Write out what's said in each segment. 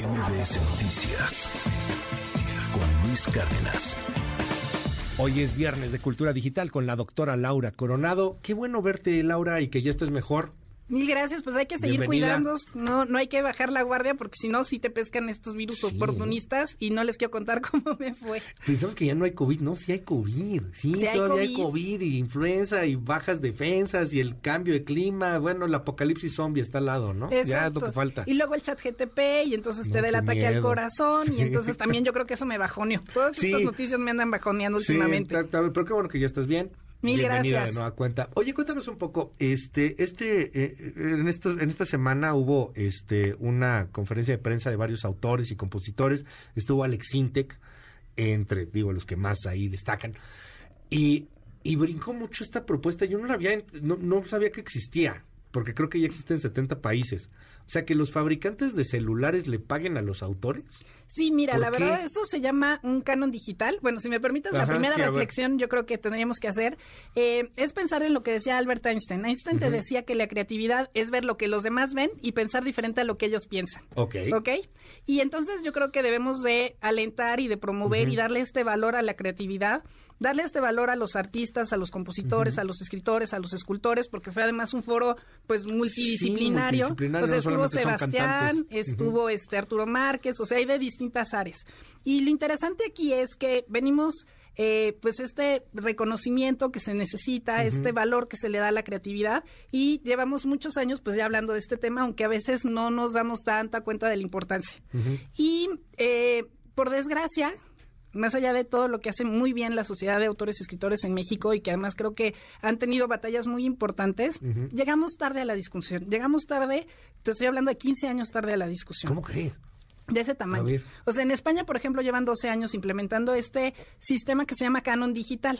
MBS Noticias con Luis Cárdenas. Hoy es viernes de Cultura Digital con la doctora Laura Coronado. Qué bueno verte, Laura, y que ya estés mejor. Mil gracias, pues hay que seguir cuidándonos, no, no hay que bajar la guardia porque si no, sí te pescan estos virus oportunistas y no les quiero contar cómo me fue. Pensamos que ya no hay COVID, no, sí hay COVID, sí, todavía hay COVID. y influenza y bajas defensas y el cambio de clima, bueno, el apocalipsis zombie está al lado, ¿no? Ya es lo que falta. Y luego el chat GTP y entonces te da el ataque al corazón y entonces también yo creo que eso me bajoneó. Todas estas noticias me andan bajoneando últimamente. pero qué bueno que ya estás bien. Mil Bienvenida gracias. de nueva cuenta. Oye, cuéntanos un poco, este, este, eh, en estos, en esta semana hubo, este, una conferencia de prensa de varios autores y compositores. Estuvo Alex Sintek, entre, digo, los que más ahí destacan. Y, y brincó mucho esta propuesta. Yo no la había, no, no sabía que existía, porque creo que ya existe en 70 países. O sea, que los fabricantes de celulares le paguen a los autores. Sí, mira, la verdad, eso se llama un canon digital. Bueno, si me permites, la primera reflexión yo creo que tendríamos que hacer eh, es pensar en lo que decía Albert Einstein. Einstein te decía que la creatividad es ver lo que los demás ven y pensar diferente a lo que ellos piensan. Ok. Ok. Y entonces yo creo que debemos de alentar y de promover y darle este valor a la creatividad darle este valor a los artistas, a los compositores, a los escritores, a los escultores, porque fue además un foro pues multidisciplinario. Sí, multidisciplinario estuvo Sebastián, estuvo este Arturo Márquez, o sea, hay de distintas áreas. Y lo interesante aquí es que venimos eh, pues este reconocimiento que se necesita, este valor que se le da a la creatividad y llevamos muchos años pues ya hablando de este tema, aunque a veces no nos damos tanta cuenta de la importancia. Y eh, por desgracia, más allá de todo lo que hace muy bien la Sociedad de Autores y Escritores en México y que además creo que han tenido batallas muy importantes, llegamos tarde a la discusión. Llegamos tarde, te estoy hablando de 15 años tarde a la discusión. ¿Cómo crees? De ese tamaño. O sea, en España, por ejemplo, llevan 12 años implementando este sistema que se llama Canon Digital.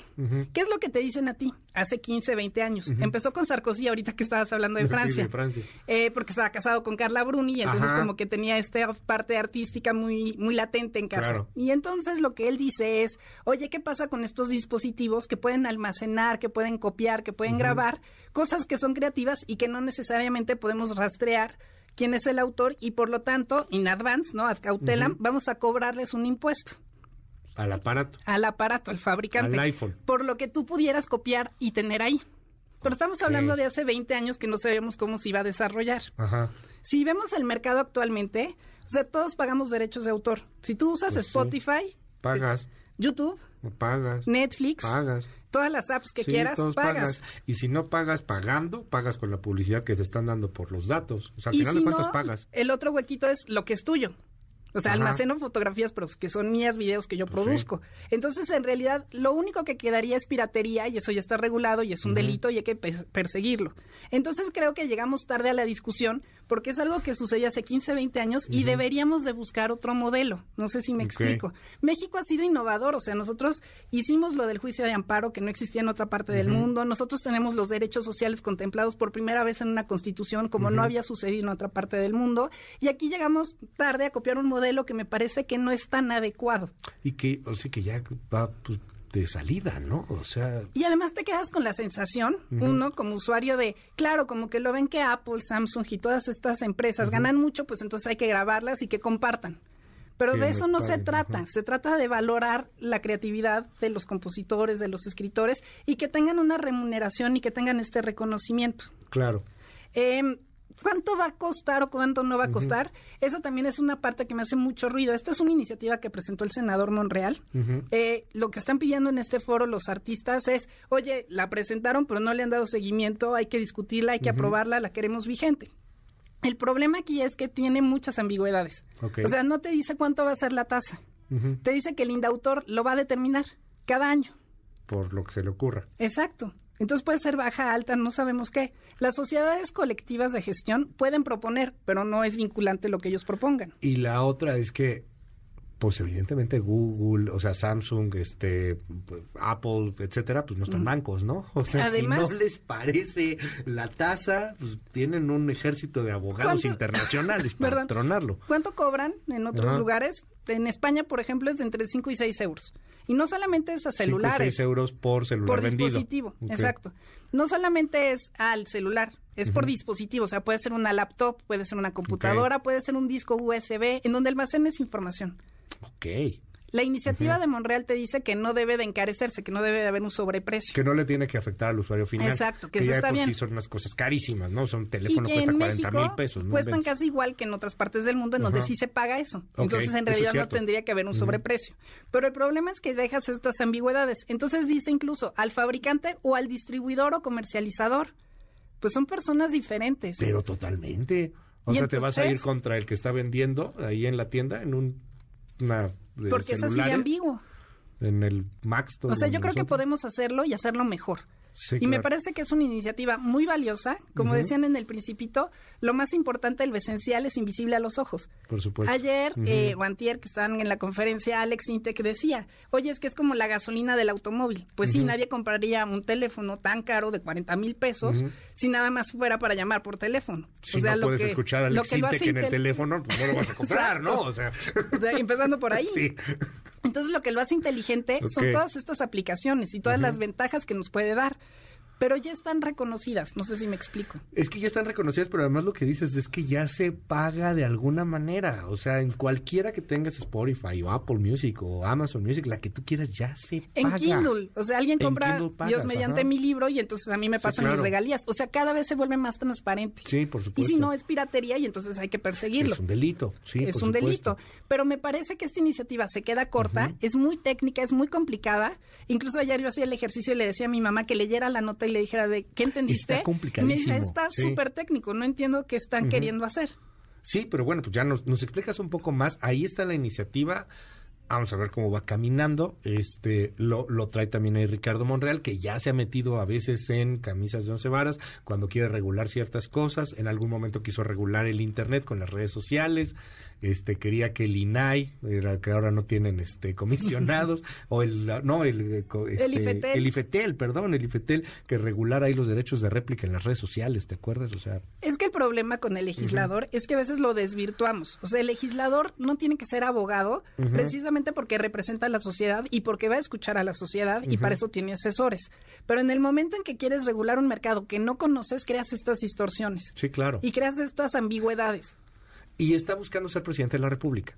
¿Qué es lo que te dicen a ti? Hace 15, 20 años. Empezó con Sarkozy, ahorita que estabas hablando de Francia. Francia. Eh, porque estaba casado con Carla Bruni y entonces como que tenía esta parte artística muy, muy latente en casa. Y entonces lo que él dice es, oye, ¿qué pasa con estos dispositivos que pueden almacenar, que pueden copiar, que pueden grabar? Cosas que son creativas y que no necesariamente podemos rastrear quién es el autor y por lo tanto, in advance, ¿no? Ad cautelam, vamos a cobrarles un impuesto. Al aparato. Al aparato, al fabricante. Al iPhone. Por lo que tú pudieras copiar y tener ahí. Pero estamos hablando de hace 20 años que no sabíamos cómo se iba a desarrollar. Ajá. Si vemos el mercado actualmente, o sea, todos pagamos derechos de autor. Si tú usas Pues Spotify, pagas. YouTube, pagas. Netflix, pagas todas las apps que quieras, pagas. Y si no pagas pagando, pagas con la publicidad que te están dando por los datos. O sea, al final de cuentas pagas. El otro huequito es lo que es tuyo. O sea, almaceno fotografías, pero que son mías, videos que yo pues produzco. Entonces, en realidad, lo único que quedaría es piratería y eso ya está regulado y es un delito y hay que perseguirlo. Entonces, creo que llegamos tarde a la discusión porque es algo que sucedió hace 15, 20 años y deberíamos de buscar otro modelo. No sé si me explico. México ha sido innovador, o sea, nosotros hicimos lo del juicio de amparo que no existía en otra parte del mundo. Nosotros tenemos los derechos sociales contemplados por primera vez en una constitución como no había sucedido en otra parte del mundo. Y aquí llegamos tarde a copiar un modelo modelo que me parece que no es tan adecuado. Y que, o sea, que ya va pues, de salida, ¿no? O sea... Y además te quedas con la sensación, uno como usuario de, claro, como que lo ven que Apple, Samsung y todas estas empresas ganan mucho, pues entonces hay que grabarlas y que compartan. Pero de eso no se trata, se trata de valorar la creatividad de los compositores, de los escritores y que tengan una remuneración y que tengan este reconocimiento. Claro. Eh, ¿Cuánto va a costar o cuánto no va a costar? Esa también es una parte que me hace mucho ruido. Esta es una iniciativa que presentó el senador Monreal. eh, lo que están pidiendo en este foro los artistas es, oye, la presentaron pero no le han dado seguimiento, hay que discutirla, hay que aprobarla, la queremos vigente. El problema aquí es que tiene muchas ambigüedades. Okay. O sea, no te dice cuánto va a ser la tasa. Te dice que el indautor lo va a determinar cada año. Por lo que se le ocurra. Exacto. Entonces puede ser baja, alta, no sabemos qué. Las sociedades colectivas de gestión pueden proponer, pero no es vinculante lo que ellos propongan. Y la otra es que, pues evidentemente Google, o sea, Samsung, este, pues, Apple, etcétera, pues no están bancos, ¿no? O sea, Además, si no les parece la tasa, pues tienen un ejército de abogados internacionales para tronarlo. ¿Cuánto cobran en otros Ajá. lugares? En España, por ejemplo, es de entre 5 y 6 euros. Y no solamente es a celulares. 6 euros por celular por vendido. dispositivo, exacto. No solamente es al celular, es por dispositivo, o sea, puede ser una laptop, puede ser una computadora, puede ser un disco USB, en donde almacenes información. Ok. La iniciativa de Monreal te dice que no debe de encarecerse, que no debe de haber un sobreprecio. Que no le tiene que afectar al usuario final. Exacto, que, que eso ya está por bien. sí son unas cosas carísimas, ¿no? O sea, un y teléfono que cuesta en 40 México mil pesos. ¿no? cuestan casi igual que en otras partes del mundo en donde Ajá. sí se paga eso. Entonces, en realidad no tendría que haber un sobreprecio. Pero el problema es que dejas estas ambigüedades. Entonces dice incluso al fabricante o al distribuidor o comercializador. Pues son personas diferentes. Pero totalmente. O sea, te vas a ir contra el que está vendiendo ahí en la tienda en un, una de porque es así de celulares, ambiguo. En el Max. O sea, yo creo que podemos hacerlo y hacerlo mejor. Sí, y me parece que es una iniciativa muy valiosa. Como decían en el principito, lo más importante, lo esencial, es invisible a los ojos. Por supuesto. Ayer, Ujú. eh, o antier, que estaban en la conferencia, Alex Intec decía, oye, es que es como la gasolina del automóvil. Pues sí, nadie compraría un teléfono tan caro de 40 mil pesos si nada más fuera para llamar por teléfono. Si no puedes escuchar al lo que lo Exintec hace en el teléfono, pues no lo vas a comprar, ¿no? O sea, empezando por ahí. sí. Entonces lo que lo hace inteligente son todas estas aplicaciones y todas las ventajas que nos puede dar. Pero ya están reconocidas, no sé si me explico. Es que ya están reconocidas, pero además lo que dices es que ya se paga de alguna manera. O sea, en cualquiera que tengas Spotify o Apple Music o Amazon Music, la que tú quieras, ya se En paga. Kindle, o sea, alguien En compra pagas, Dios mediante ajá. mi libro y entonces a mí me Sí, pasan mis regalías. O sea, cada vez se vuelve más transparente. Sí, por Y supuesto. si no es piratería y entonces hay que perseguirlo. Es un delito, sí, es por un supuesto. delito. Pero me parece que esta iniciativa se queda corta, es muy técnica, es muy complicada. Incluso ayer yo hacía el ejercicio y le decía a mi mamá que leyera la nota y le dijera de qué entendiste. Está complicadísimo, Me dice, está sí. súper técnico, no entiendo qué están queriendo hacer. Sí, pero bueno, pues ya nos, nos explicas un poco más. Ahí está la iniciativa. Vamos a ver cómo va caminando. Este lo, lo trae también ahí Ricardo Monreal, que ya se ha metido a veces en camisas de once varas cuando quiere regular ciertas cosas. En algún momento quiso regular el internet con las redes sociales. Este quería que el INAI, era que ahora no tienen este comisionados, o el no el eh, co- este, IFETEL. el IFETEL, perdón, el IFETEL, que regulara ahí los derechos de réplica en las redes sociales, ¿te acuerdas? O sea, Es que el problema con el legislador es que a veces lo desvirtuamos. O sea, el legislador no tiene que ser abogado precisamente porque representa a la sociedad y porque va a escuchar a la sociedad y para eso tiene asesores. Pero en el momento en que quieres regular un mercado que no conoces, creas estas distorsiones sí, claro. y creas estas ambigüedades. y está buscando ser presidente de la República.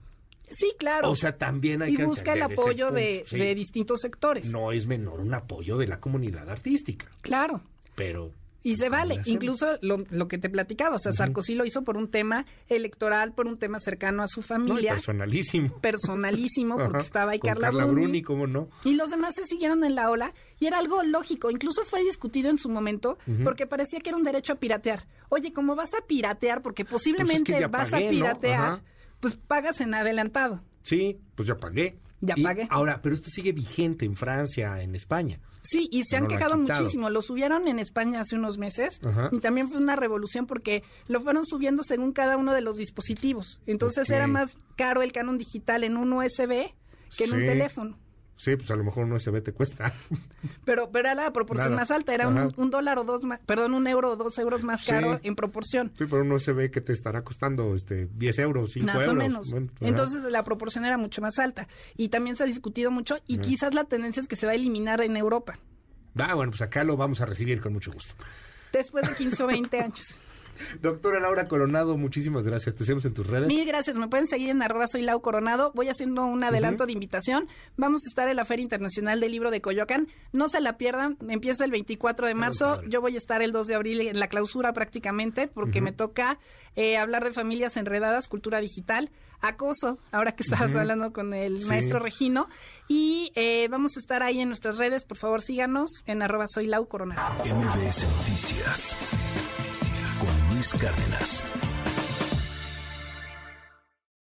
Sí, claro. O sea, también hay y que busca el apoyo punto, de, sí. de distintos sectores. No es menor un apoyo de la comunidad artística, Claro. pero... Y se ¿cómo vale, incluso lo, lo que te platicaba, o sea, Sarkozy lo hizo por un tema electoral, por un tema cercano a su No, familia, personalísimo. personalísimo, porque Ajá, estaba ahí con Carla, Carla Bruni, Bruni, ¿cómo no? Y los demás se siguieron en la ola y era algo lógico. Incluso fue discutido en su momento porque parecía que era un derecho a piratear. Oye, como vas a piratear, porque posiblemente Pues ya vas pagué, a ¿no? piratear, pues pagas en adelantado. Sí, pues ya pagué. Ya Y pagué. Ahora, pero esto sigue vigente en Francia, en España. Sí, y se han No lo han quejado muchísimo. Lo subieron en España hace unos meses Ajá. y también fue una revolución porque lo fueron subiendo según cada uno de los dispositivos. Entonces era más caro el canon digital en un USB que en un teléfono. Sí, pues a lo mejor un USB te cuesta. Pero, pero era la proporción Nada. más alta, era un, un dólar o dos más, perdón, un euro o dos euros más Sí. caro en proporción. Sí, pero un USB que te estará costando este 10 euros, 5 Más euros. o menos. Bueno. Entonces la proporción era mucho más alta. Y también se ha discutido mucho y quizás la tendencia es que se va a eliminar en Europa. Ah, bueno, pues acá lo vamos a recibir con mucho gusto. Después de 15 o 20 años. Doctora Laura Coronado, muchísimas gracias. Te seguimos en tus redes. Mil gracias. Me pueden seguir en arroba soy Lau Coronado. Voy haciendo un adelanto de invitación. Vamos a estar en la Feria Internacional del Libro de Coyoacán. No se la pierdan. Empieza el 24 de marzo. Yo voy a estar el 2 de abril en la clausura prácticamente porque me toca eh, hablar de familias enredadas, cultura digital, acoso, ahora que estabas hablando con el Sí. maestro Regino. Y eh, vamos a estar ahí en nuestras redes. Por favor, síganos en arroba soy Lau Coronado. MBS Noticias con Cárdenas.